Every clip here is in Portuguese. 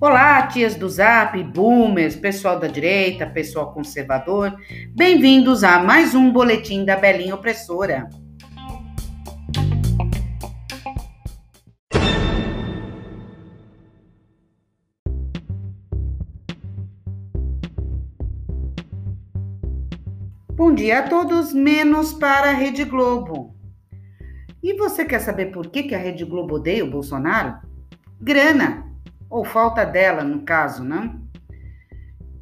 Olá, tias do Zap, boomers, pessoal da direita, pessoal conservador. Bem-vindos a mais um boletim da Belinha Opressora. Bom dia a todos, menos para a Rede Globo. E você quer saber por que, a Rede Globo odeia o Bolsonaro? Grana ou falta dela, no caso, né?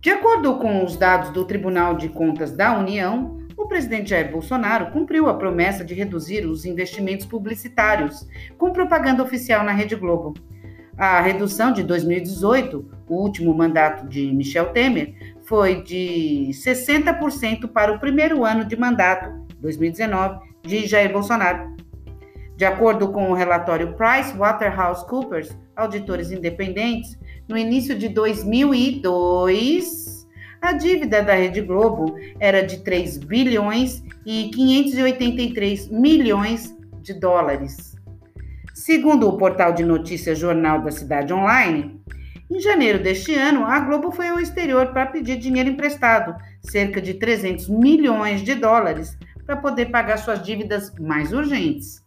De acordo com os dados do Tribunal de Contas da União, o presidente Jair Bolsonaro cumpriu a promessa de reduzir os investimentos publicitários com propaganda oficial na Rede Globo. A redução de 2018, o último mandato de Michel Temer, foi de 60% para o primeiro ano de mandato, 2019, de Jair Bolsonaro. De acordo com o relatório PricewaterhouseCoopers, auditores independentes, no início de 2002, a dívida da Rede Globo era de 3 bilhões e 583 milhões de dólares. Segundo o portal de notícias Jornal da Cidade Online, em janeiro deste ano, a Globo foi ao exterior para pedir dinheiro emprestado, cerca de 300 milhões de dólares, para poder pagar suas dívidas mais urgentes.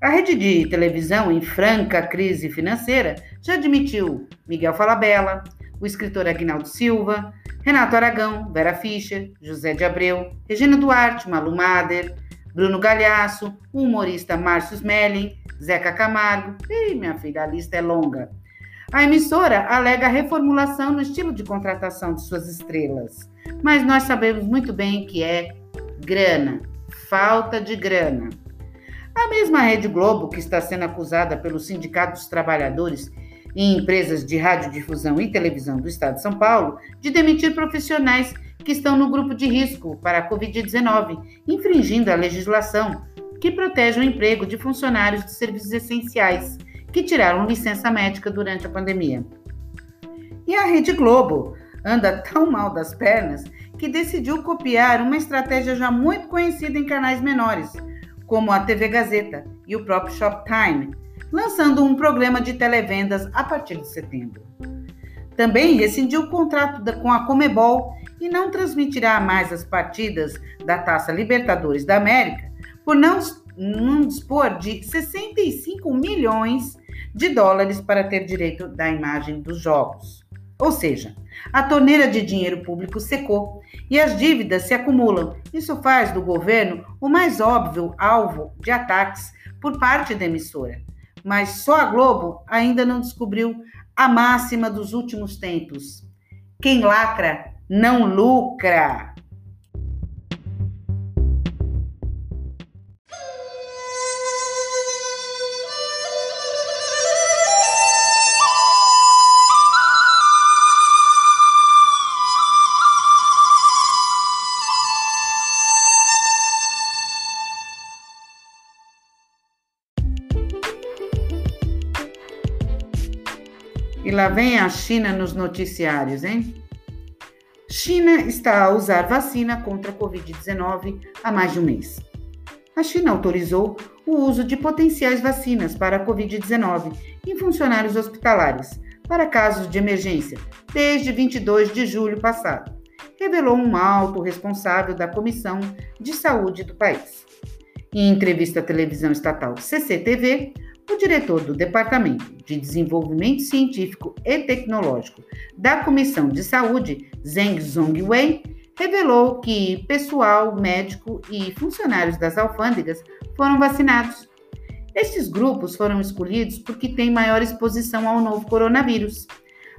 A rede de televisão, em franca crise financeira, já admitiu Miguel Falabella, o escritor Agnaldo Silva, Renato Aragão, Vera Fischer, José de Abreu, Regina Duarte, Malu Mader, Bruno Galhaço, o humorista Márcio Smelling, Zeca Camargo. Ih, minha filha, a lista é longa. A emissora alega reformulação no estilo de contratação de suas estrelas, mas nós sabemos muito bem que é grana, falta de grana. A mesma Rede Globo, que está sendo acusada pelo Sindicato dos Trabalhadores em empresas de radiodifusão e televisão do Estado de São Paulo, de demitir profissionais que estão no grupo de risco para a Covid-19, infringindo a legislação que protege o emprego de funcionários de serviços essenciais que tiraram licença médica durante a pandemia. E a Rede Globo anda tão mal das pernas que decidiu copiar uma estratégia já muito conhecida em canais menores como a TV Gazeta e o próprio Shoptime, lançando um programa de televendas a partir de setembro. Também rescindiu o contrato com a Comebol e não transmitirá mais as partidas da Taça Libertadores da América por não, não dispor de 65 milhões de dólares para ter direito da imagem dos jogos. Ou seja, a torneira de dinheiro público secou e as dívidas se acumulam. Isso faz do governo o mais óbvio alvo de ataques por parte da emissora. Mas só a Globo ainda não descobriu a máxima dos últimos tempos: quem lacra não lucra. E lá vem a China nos noticiários, hein? China está a usar vacina contra a Covid-19 há mais de um mês. A China autorizou o uso de potenciais vacinas para a Covid-19 em funcionários hospitalares para casos de emergência desde 22 de julho passado, revelou um alto responsável da Comissão de Saúde do país. Em entrevista à televisão estatal CCTV, o diretor do Departamento de Desenvolvimento Científico e Tecnológico da Comissão de Saúde, Zheng Zhongwei, revelou que pessoal médico e funcionários das alfândegas foram vacinados. Estes grupos foram escolhidos porque têm maior exposição ao novo coronavírus.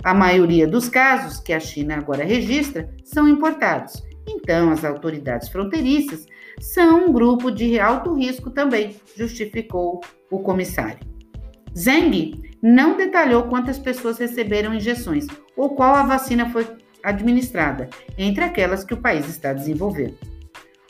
A maioria dos casos que a China agora registra são importados, então as autoridades fronteiriças são um grupo de alto risco também, justificou o comissário. Zeng não detalhou quantas pessoas receberam injeções ou qual a vacina foi administrada, entre aquelas que o país está desenvolvendo.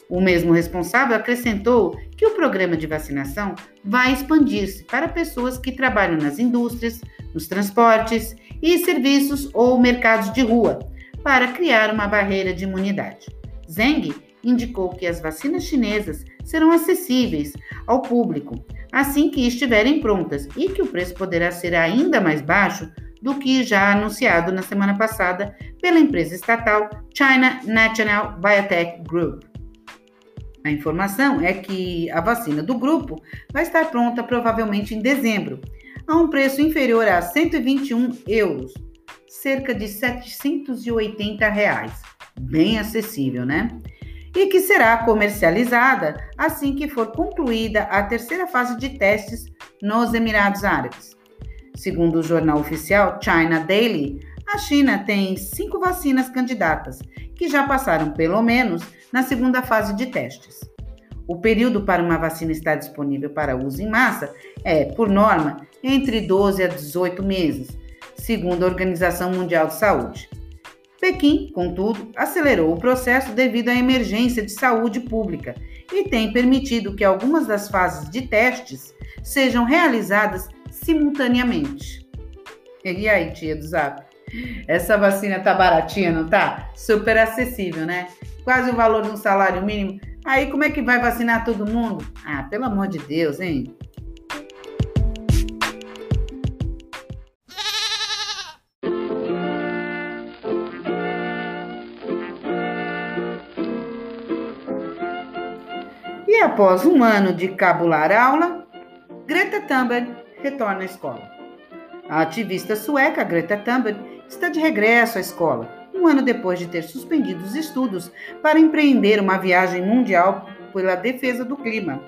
O mesmo responsável acrescentou que o programa de vacinação vai expandir-se para pessoas que trabalham nas indústrias, nos transportes e serviços ou mercados de rua, para criar uma barreira de imunidade. Zeng indicou que as vacinas chinesas serão acessíveis ao público, assim que estiverem prontas e que o preço poderá ser ainda mais baixo do que já anunciado na semana passada pela empresa estatal China National Biotech Group. A informação é que a vacina do grupo vai estar pronta provavelmente em dezembro, a um preço inferior a 121 euros, cerca de 780 reais. Bem acessível, né? E que será comercializada assim que for concluída a terceira fase de testes nos Emirados Árabes. Segundo o jornal oficial China Daily, a China tem cinco vacinas candidatas, que já passaram pelo menos na segunda fase de testes. O período para uma vacina estar disponível para uso em massa é, por norma, entre 12 a 18 meses, segundo a Organização Mundial de Saúde. Pequim, contudo, acelerou o processo devido à emergência de saúde pública e tem permitido que algumas das fases de testes sejam realizadas simultaneamente. E aí, tia do Zap? Essa vacina tá baratinha, não tá? Super acessível, né? Quase o valor de um salário mínimo. Aí como é que vai vacinar todo mundo? Ah, pelo amor de Deus, hein? Após um ano de cabular aula, Greta Thunberg retorna à escola. A ativista sueca Greta Thunberg está de regresso à escola, um ano depois de ter suspendido os estudos para empreender uma viagem mundial pela defesa do clima.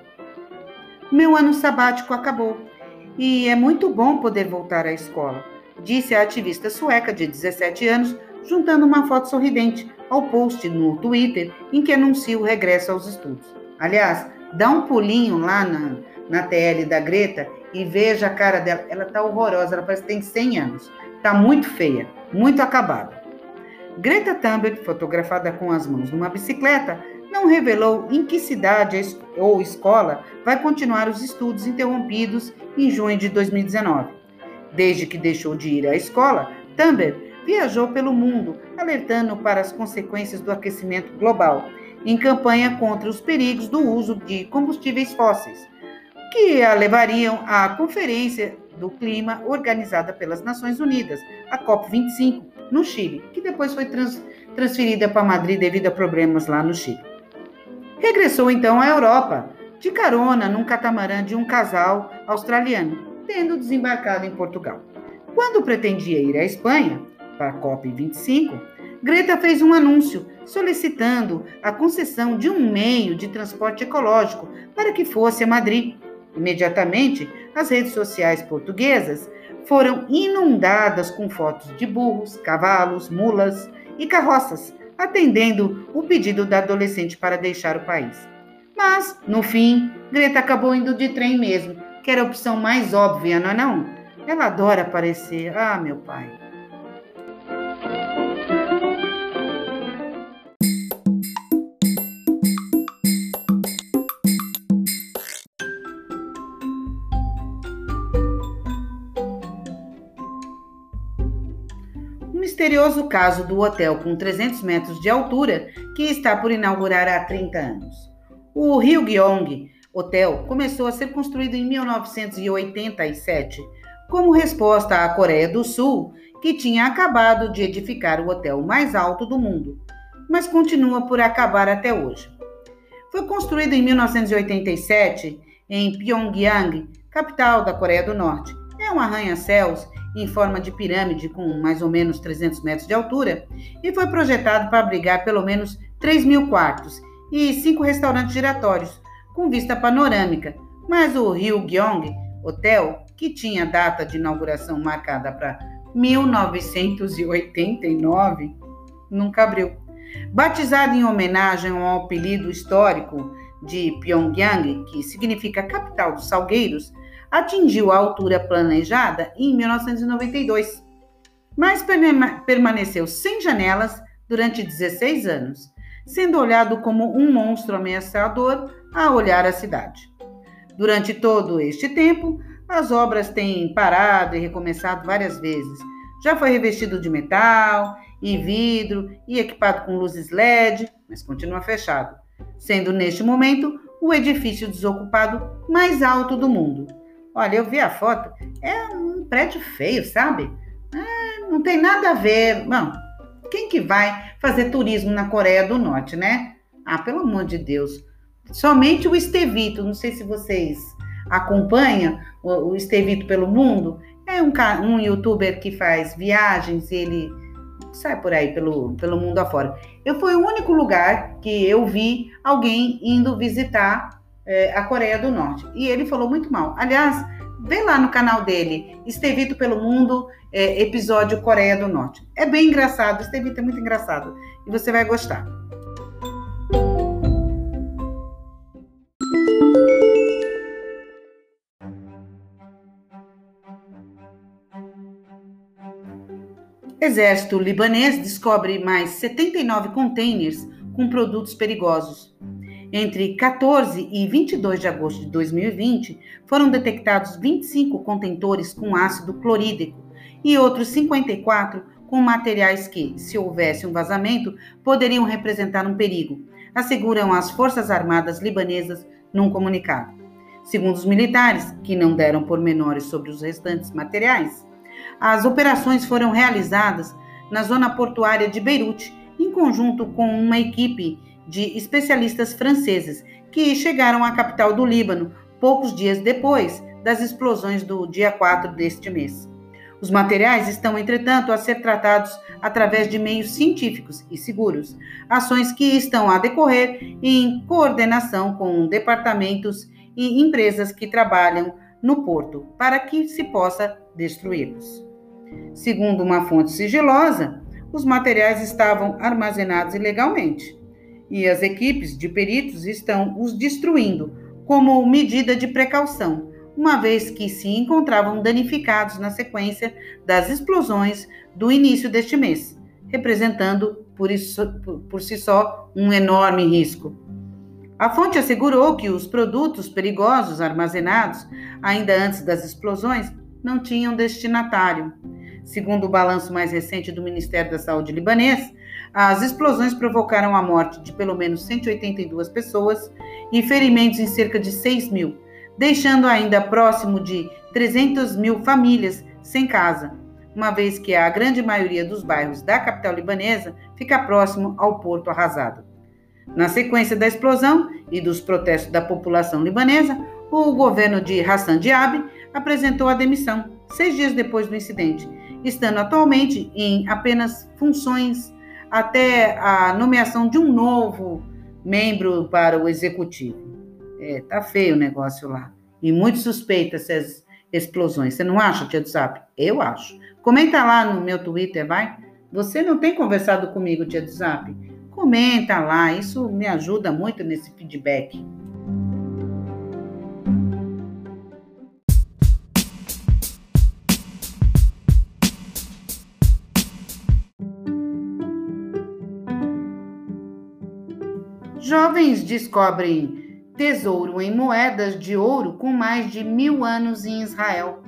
Meu ano sabático acabou e é muito bom poder voltar à escola, disse a ativista sueca de 17 anos, juntando uma foto sorridente ao post no Twitter em que anuncia o regresso aos estudos. Aliás, dá um pulinho lá na, na TL da Greta e veja a cara dela. Ela tá horrorosa, ela parece que tem 100 anos. Tá muito feia, muito acabada. Greta Thunberg, fotografada com as mãos numa bicicleta, não revelou em que cidade ou escola vai continuar os estudos interrompidos em junho de 2019. Desde que deixou de ir à escola, Thunberg viajou pelo mundo, alertando para as consequências do aquecimento global, em campanha contra os perigos do uso de combustíveis fósseis, que a levariam à Conferência do Clima organizada pelas Nações Unidas, a COP25, no Chile, que depois foi trans, transferida para Madrid devido a problemas lá no Chile. Regressou então à Europa, de carona num catamarã de um casal australiano, tendo desembarcado em Portugal. Quando pretendia ir à Espanha, para a COP25, Greta fez um anúncio solicitando a concessão de um meio de transporte ecológico para que fosse a Madrid Imediatamente, as redes sociais portuguesas foram inundadas com fotos de burros, cavalos, mulas e carroças, atendendo o pedido da adolescente para deixar o país. Mas, no fim, Greta acabou indo de trem mesmo, que era a opção mais óbvia, não é não? Ela adora aparecer. Ah, meu pai. Misterioso caso do hotel com 300 metros de altura que está por inaugurar há 30 anos. O Ryugyong Hotel começou a ser construído em 1987 como resposta à Coreia do Sul, que tinha acabado de edificar o hotel mais alto do mundo, mas continua por acabar até hoje. Foi construído em 1987 em Pyongyang, capital da Coreia do Norte. É um arranha-céus em forma de pirâmide com mais ou menos 300 metros de altura e foi projetado para abrigar pelo menos 3 mil quartos e cinco restaurantes giratórios com vista panorâmica. Mas o Ryugyong Hotel, que tinha data de inauguração marcada para 1989, nunca abriu. Batizado em homenagem ao apelido histórico de Pyongyang, que significa capital dos salgueiros, atingiu a altura planejada em 1992, mas permaneceu sem janelas durante 16 anos, sendo olhado como um monstro ameaçador a olhar a cidade. Durante todo este tempo, as obras têm parado e recomeçado várias vezes. Já foi revestido de metal e vidro e equipado com luzes LED, mas continua fechado, sendo neste momento o edifício desocupado mais alto do mundo. Olha, eu vi a foto, é um prédio feio, sabe? É, não tem nada a ver. Não, quem que vai fazer turismo na Coreia do Norte, né? Ah, pelo amor de Deus. Somente o Estevito, não sei se vocês acompanham o, Estevito pelo mundo, é um, um youtuber que faz viagens, ele sai por aí pelo, pelo mundo afora. Eu foi o único lugar que eu vi alguém indo visitar é, a Coreia do Norte. E ele falou muito mal. Aliás, vem lá no canal dele, Estevito pelo Mundo, é, episódio Coreia do Norte. É bem engraçado, Estevito é muito engraçado. E você vai gostar. Exército libanês descobre mais 79 containers com produtos perigosos. Entre 14 e 22 de agosto de 2020, foram detectados 25 contentores com ácido clorídrico e outros 54 com materiais que, se houvesse um vazamento, poderiam representar um perigo, asseguram as Forças Armadas libanesas num comunicado. Segundo os militares, que não deram pormenores sobre os restantes materiais, as operações foram realizadas na zona portuária de Beirute, em conjunto com uma equipe de especialistas franceses que chegaram à capital do Líbano poucos dias depois das explosões do dia 4 deste mês. Os materiais estão, entretanto, a ser tratados através de meios científicos e seguros, ações que estão a decorrer em coordenação com departamentos e empresas que trabalham no porto, para que se possa destruí-los. Segundo uma fonte sigilosa, os materiais estavam armazenados ilegalmente e as equipes de peritos estão os destruindo como medida de precaução, uma vez que se encontravam danificados na sequência das explosões do início deste mês, representando por, isso, por si só um enorme risco. A fonte assegurou que os produtos perigosos armazenados ainda antes das explosões não tinham destinatário. Segundo o balanço mais recente do Ministério da Saúde libanês, as explosões provocaram a morte de pelo menos 182 pessoas e ferimentos em cerca de 6 mil, deixando ainda próximo de 300 mil famílias sem casa, uma vez que a grande maioria dos bairros da capital libanesa fica próximo ao porto arrasado. Na sequência da explosão e dos protestos da população libanesa, o governo de Hassan Diab apresentou a demissão seis dias depois do incidente, estando atualmente em apenas funções até a nomeação de um novo membro para o executivo. É, tá feio o negócio lá. E muito suspeita essas explosões. Você não acha, tia do Zap? Eu acho. Comenta lá no meu Twitter, vai. Você não tem conversado comigo, tia do Zap? Comenta lá, isso me ajuda muito nesse feedback. Jovens descobrem tesouro em moedas de ouro com mais de mil anos em Israel.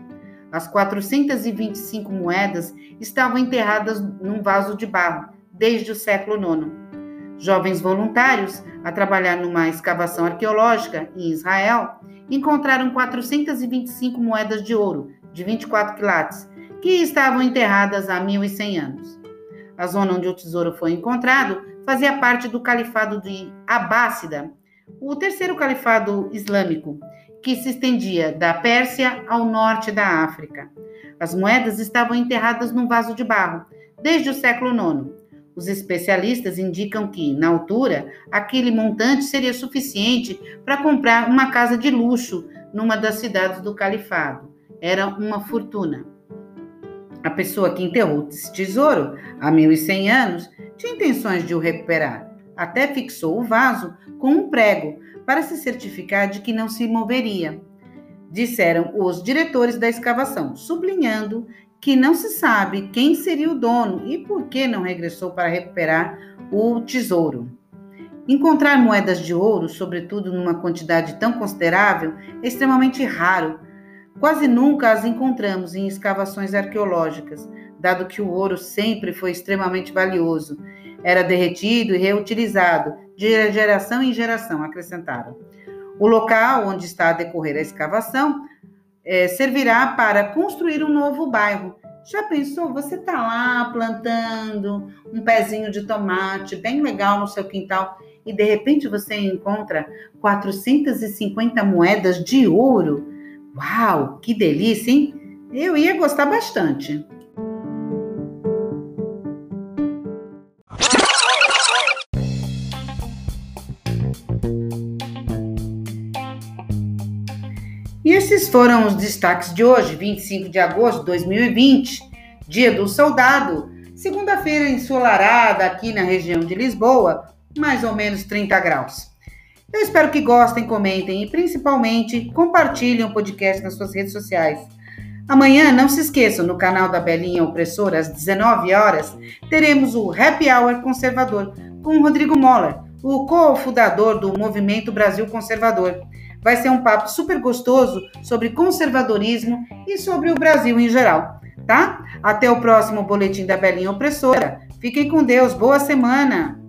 As 425 moedas estavam enterradas num vaso de barro desde o século IX. Jovens voluntários a trabalhar numa escavação arqueológica em Israel encontraram 425 moedas de ouro de 24 quilates que estavam enterradas há 1.100 anos. A zona onde o tesouro foi encontrado fazia parte do califado de Abássida, o terceiro califado islâmico, que se estendia da Pérsia ao norte da África. As moedas estavam enterradas num vaso de barro desde o século IX. Os especialistas indicam que, na altura, aquele montante seria suficiente para comprar uma casa de luxo numa das cidades do califado. Era uma fortuna. A pessoa que enterrou esse tesouro há 1.100 anos tinha intenções de o recuperar. Até fixou o vaso com um prego para se certificar de que não se moveria. Disseram os diretores da escavação, sublinhando que não se sabe quem seria o dono e por que não regressou para recuperar o tesouro. Encontrar moedas de ouro, sobretudo numa quantidade tão considerável, é extremamente raro. Quase nunca as encontramos em escavações arqueológicas, dado que o ouro sempre foi extremamente valioso. Era derretido e reutilizado de geração em geração, acrescentaram. O local onde está a decorrer a escavação é, servirá para construir um novo bairro. Já pensou? Você está lá plantando um pezinho de tomate bem legal no seu quintal e de repente você encontra 450 moedas de ouro. Uau, que delícia, hein? Eu ia gostar bastante. Foram os destaques de hoje, 25 de agosto de 2020, Dia do Soldado, segunda-feira ensolarada aqui na região de Lisboa, mais ou menos 30 graus. Eu espero que gostem, comentem e principalmente compartilhem o podcast nas suas redes sociais. Amanhã, não se esqueçam, no canal da Belinha Opressora, às 19 horas, teremos o Happy Hour Conservador com Rodrigo Moller, o cofundador do Movimento Brasil Conservador. Vai ser um papo super gostoso sobre conservadorismo e sobre o Brasil em geral, tá? Até o próximo boletim da Belinha Opressora. Fiquem com Deus, boa semana!